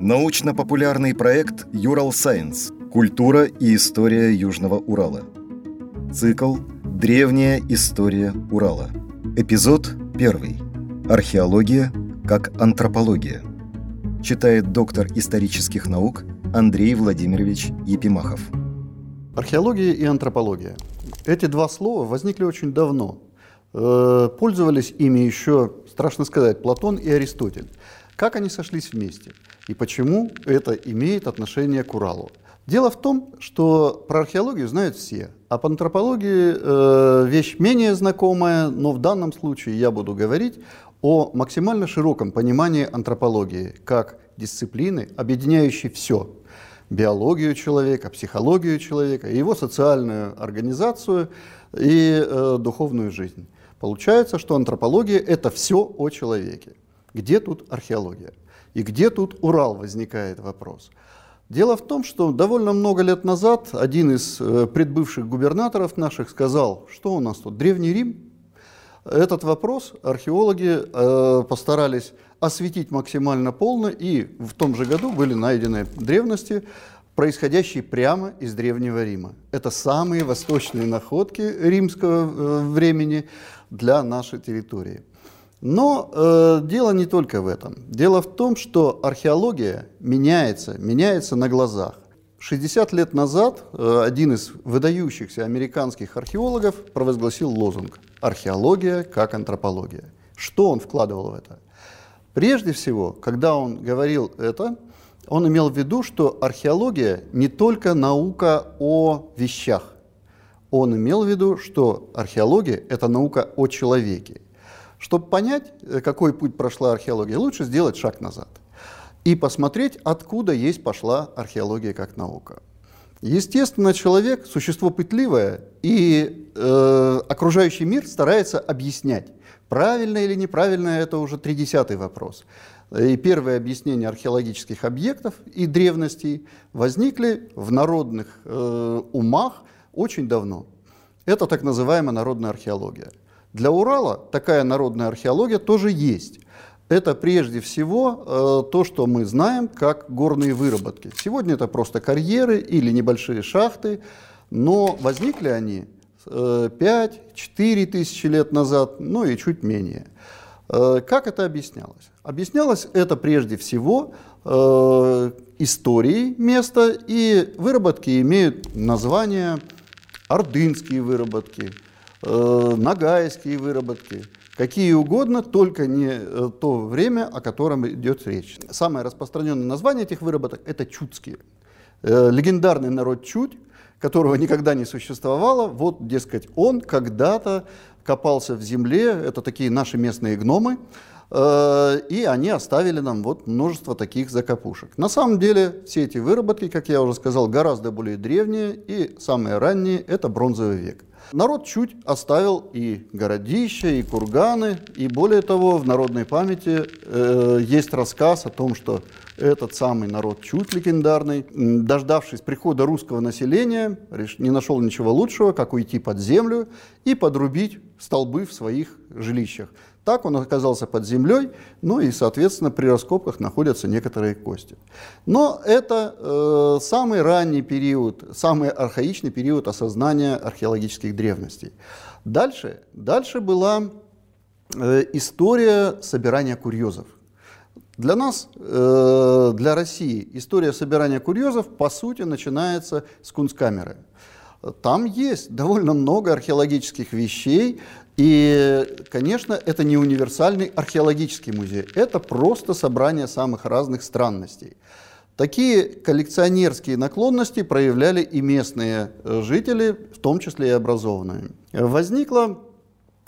Научно-популярный проект «Юрал Сайенс. Культура и история Южного Урала». Цикл «Древняя история Урала». Эпизод 1. Археология как антропология. Читает доктор исторических наук Андрей Владимирович Епимахов. Археология и антропология. Эти два слова возникли очень давно. Э, пользовались ими еще, страшно сказать, Платон и Аристотель. Как они сошлись вместе? И почему это имеет отношение к Уралу? Дело в том, что про археологию знают все, а по антропологии э, вещь менее знакомая, но в данном случае я буду говорить о максимально широком понимании антропологии как дисциплины, объединяющей все – биологию человека, психологию человека, его социальную организацию и э, духовную жизнь. Получается, что антропология – это все о человеке. Где тут археология? И где тут Урал, возникает вопрос. Дело в том, что довольно много лет назад один из э, предбывших губернаторов наших сказал, что у нас тут, Древний Рим? Этот вопрос археологи э, постарались осветить максимально полно, и в том же году были найдены древности, происходящие прямо из Древнего Рима. Это самые восточные находки римского э, времени для нашей территории. Но э, дело не только в этом. Дело в том, что археология меняется, меняется на глазах. 60 лет назад э, один из выдающихся американских археологов провозгласил лозунг «Археология как антропология». Что он вкладывал в это? Прежде всего, когда он говорил это, он имел в виду, что археология не только наука о вещах. Он имел в виду, что археология – это наука о человеке. Чтобы понять, э, какой путь прошла археология, лучше сделать шаг назад и посмотреть, откуда есть пошла археология как наука. Естественно, человек – существо пытливое, и э, окружающий мир старается объяснять, правильно или неправильно – это уже тридесятый вопрос. И первые объяснения археологических объектов и древностей возникли в народных э, умах очень давно. Это так называемая народная археология – для Урала такая народная археология тоже есть. Это прежде всего э, то, что мы знаем как горные выработки. Сегодня это просто карьеры или небольшие шахты, но возникли они э, 5-4 тысячи лет назад, ну и чуть менее. Э, как это объяснялось? Объяснялось это прежде всего э, историей места, и выработки имеют название ордынские выработки – э, нагайские выработки, какие угодно, только не э, то время, о котором идет речь. Самое распространенное название этих выработок – это чудские. Э, легендарный народ Чуть, которого никогда не существовало, вот, дескать, он когда-то копался в земле, это такие наши местные гномы, э, и они оставили нам вот множество таких закопушек. На самом деле все эти выработки, как я уже сказал, гораздо более древние, и самые ранние – это бронзовый век. Народ чуть оставил и городища, и курганы, и более того, в народной памяти э, есть рассказ о том, что этот самый народ чуть легендарный, дождавшись прихода русского населения, не нашел ничего лучшего, как уйти под землю и подрубить столбы в своих жилищах. Так он оказался под землей, ну и, соответственно, при раскопках находятся некоторые кости. Но это э, самый ранний период, самый архаичный период осознания археологических древностей. Дальше, дальше была э, история собирания курьезов. Для нас, э, для России, история собирания курьезов, по сути, начинается с кунсткамеры. Там есть довольно много археологических вещей, и, конечно, это не универсальный археологический музей, это просто собрание самых разных странностей. Такие коллекционерские наклонности проявляли и местные э, жители, в том числе и образованные. Возникла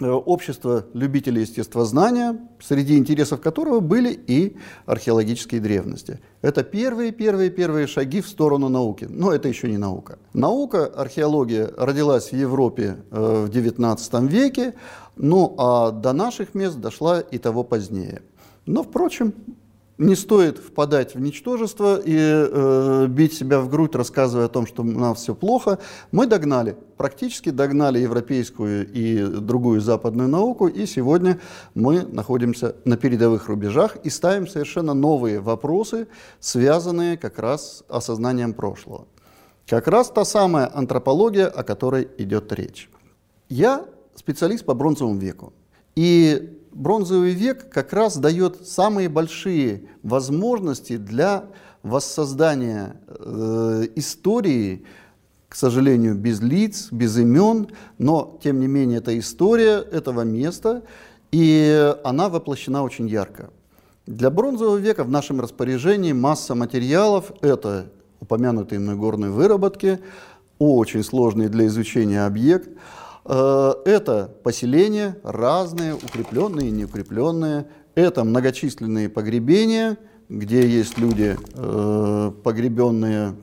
общество любителей естествознания, среди интересов которого были и археологические древности. Это первые, первые, первые шаги в сторону науки. Но это еще не наука. Наука, археология родилась в Европе э, в XIX веке, ну а до наших мест дошла и того позднее. Но, впрочем, не стоит впадать в ничтожество и э, бить себя в грудь, рассказывая о том, что у нас все плохо. Мы догнали, практически догнали европейскую и другую западную науку, и сегодня мы находимся на передовых рубежах и ставим совершенно новые вопросы, связанные как раз с осознанием прошлого. Как раз та самая антропология, о которой идет речь. Я специалист по бронзовому веку. И бронзовый век как раз дает самые большие возможности для воссоздания э, истории, к сожалению, без лиц, без имен, но тем не менее это история этого места, и она воплощена очень ярко. Для бронзового века в нашем распоряжении масса материалов, это упомянутые мной горные выработки, очень сложный для изучения объект – это поселения разные, укрепленные и неукрепленные. Это многочисленные погребения, где есть люди, э, погребенные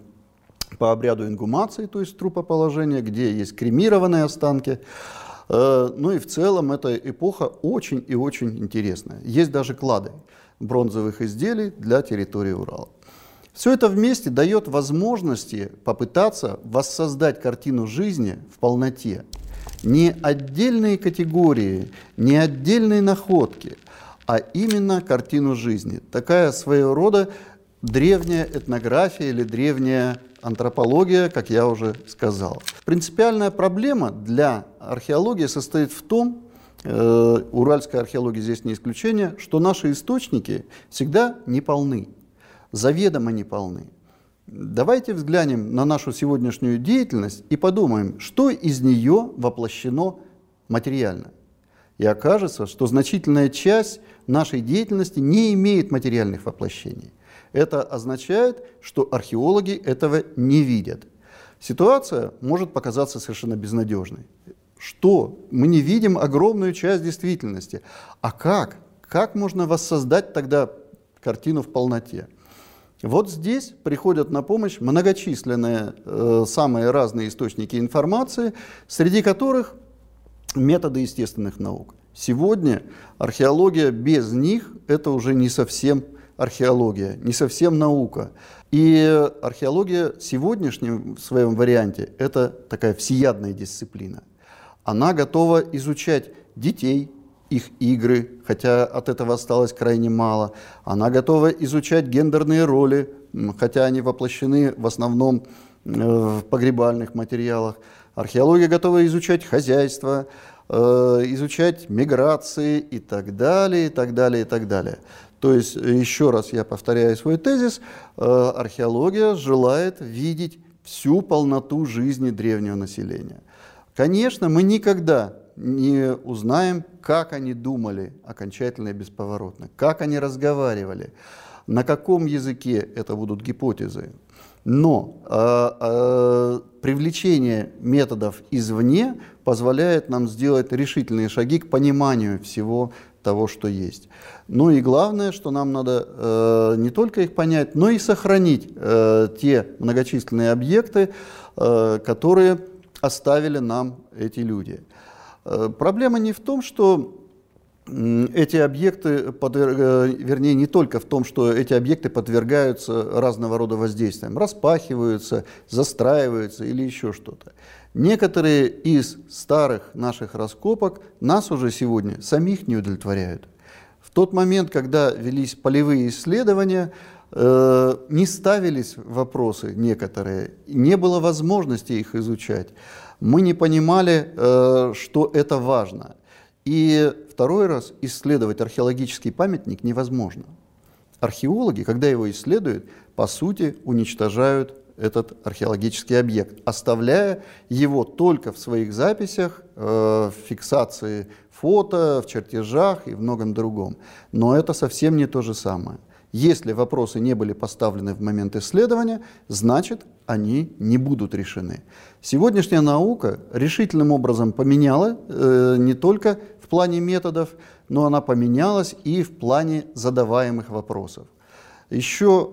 по обряду ингумации, то есть трупоположения, где есть кремированные останки. Э, ну и в целом эта эпоха очень и очень интересная. Есть даже клады бронзовых изделий для территории Урала. Все это вместе дает возможности попытаться воссоздать картину жизни в полноте не отдельные категории, не отдельные находки, а именно картину жизни. Такая своего рода древняя этнография или древняя антропология, как я уже сказал. Принципиальная проблема для археологии состоит в том, э, уральская археология здесь не исключение, что наши источники всегда не полны, заведомо не полны. Давайте взглянем на нашу сегодняшнюю деятельность и подумаем, что из нее воплощено материально. И окажется, что значительная часть нашей деятельности не имеет материальных воплощений. Это означает, что археологи этого не видят. Ситуация может показаться совершенно безнадежной. Что? Мы не видим огромную часть действительности. А как? Как можно воссоздать тогда картину в полноте? Вот здесь приходят на помощь многочисленные э, самые разные источники информации, среди которых методы естественных наук. Сегодня археология без них это уже не совсем археология, не совсем наука. И археология в сегодняшнем в своем варианте это такая всеядная дисциплина. Она готова изучать детей, их игры, хотя от этого осталось крайне мало. Она готова изучать гендерные роли, хотя они воплощены в основном э, в погребальных материалах. Археология готова изучать хозяйство, э, изучать миграции и так далее, и так далее, и так далее. То есть, еще раз я повторяю свой тезис, э, археология желает видеть всю полноту жизни древнего населения. Конечно, мы никогда не узнаем, как они думали окончательно и бесповоротно, как они разговаривали, на каком языке это будут гипотезы. Но э, э, привлечение методов извне позволяет нам сделать решительные шаги к пониманию всего того, что есть. Ну и главное, что нам надо э, не только их понять, но и сохранить э, те многочисленные объекты, э, которые оставили нам эти люди. Э, проблема не в том, что эти объекты, э, вернее, не только в том, что эти объекты подвергаются разного рода воздействиям, распахиваются, застраиваются или еще что-то. Некоторые из старых наших раскопок нас уже сегодня самих не удовлетворяют. В тот момент, когда велись полевые исследования, не ставились вопросы некоторые, не было возможности их изучать мы не понимали, э, что это важно. И второй раз исследовать археологический памятник невозможно. Археологи, когда его исследуют, по сути уничтожают этот археологический объект, оставляя его только в своих записях, э, в фиксации фото, в чертежах и в многом другом. Но это совсем не то же самое. Если вопросы не были поставлены в момент исследования, значит, они не будут решены. Сегодняшняя наука решительным образом поменяла э, не только в плане методов, но она поменялась и в плане задаваемых вопросов. Еще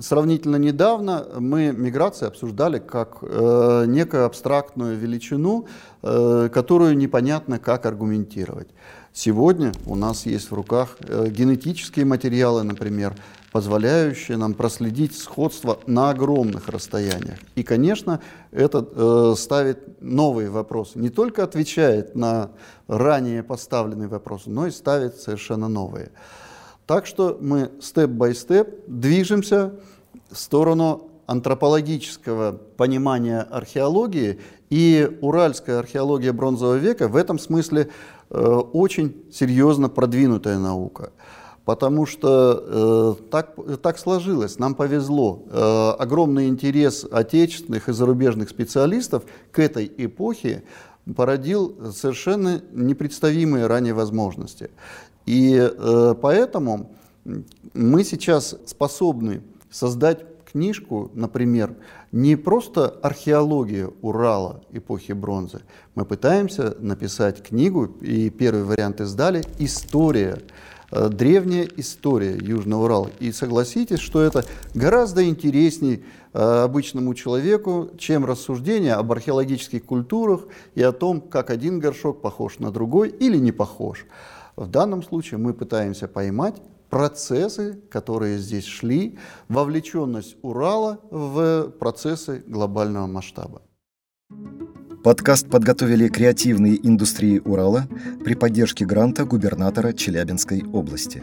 сравнительно недавно мы миграции обсуждали как э, некую абстрактную величину, э, которую непонятно как аргументировать. Сегодня у нас есть в руках э, генетические материалы, например, позволяющие нам проследить сходство на огромных расстояниях. И, конечно, это э, ставит новые вопросы. Не только отвечает на ранее поставленные вопросы, но и ставит совершенно новые. Так что мы степ-бай-степ движемся в сторону антропологического понимания археологии, и уральская археология бронзового века в этом смысле очень серьезно продвинутая наука. Потому что э, так, так сложилось, нам повезло. Э, огромный интерес отечественных и зарубежных специалистов к этой эпохе породил совершенно непредставимые ранее возможности. И э, поэтому мы сейчас способны создать книжку, например, не просто археология Урала эпохи бронзы. Мы пытаемся написать книгу, и первый вариант издали «История», э, древняя история Южного Урала. И согласитесь, что это гораздо интереснее э, обычному человеку, чем рассуждение об археологических культурах и о том, как один горшок похож на другой или не похож. В данном случае мы пытаемся поймать процессы, которые здесь шли, вовлеченность Урала в процессы глобального масштаба. Подкаст подготовили креативные индустрии Урала при поддержке гранта губернатора Челябинской области.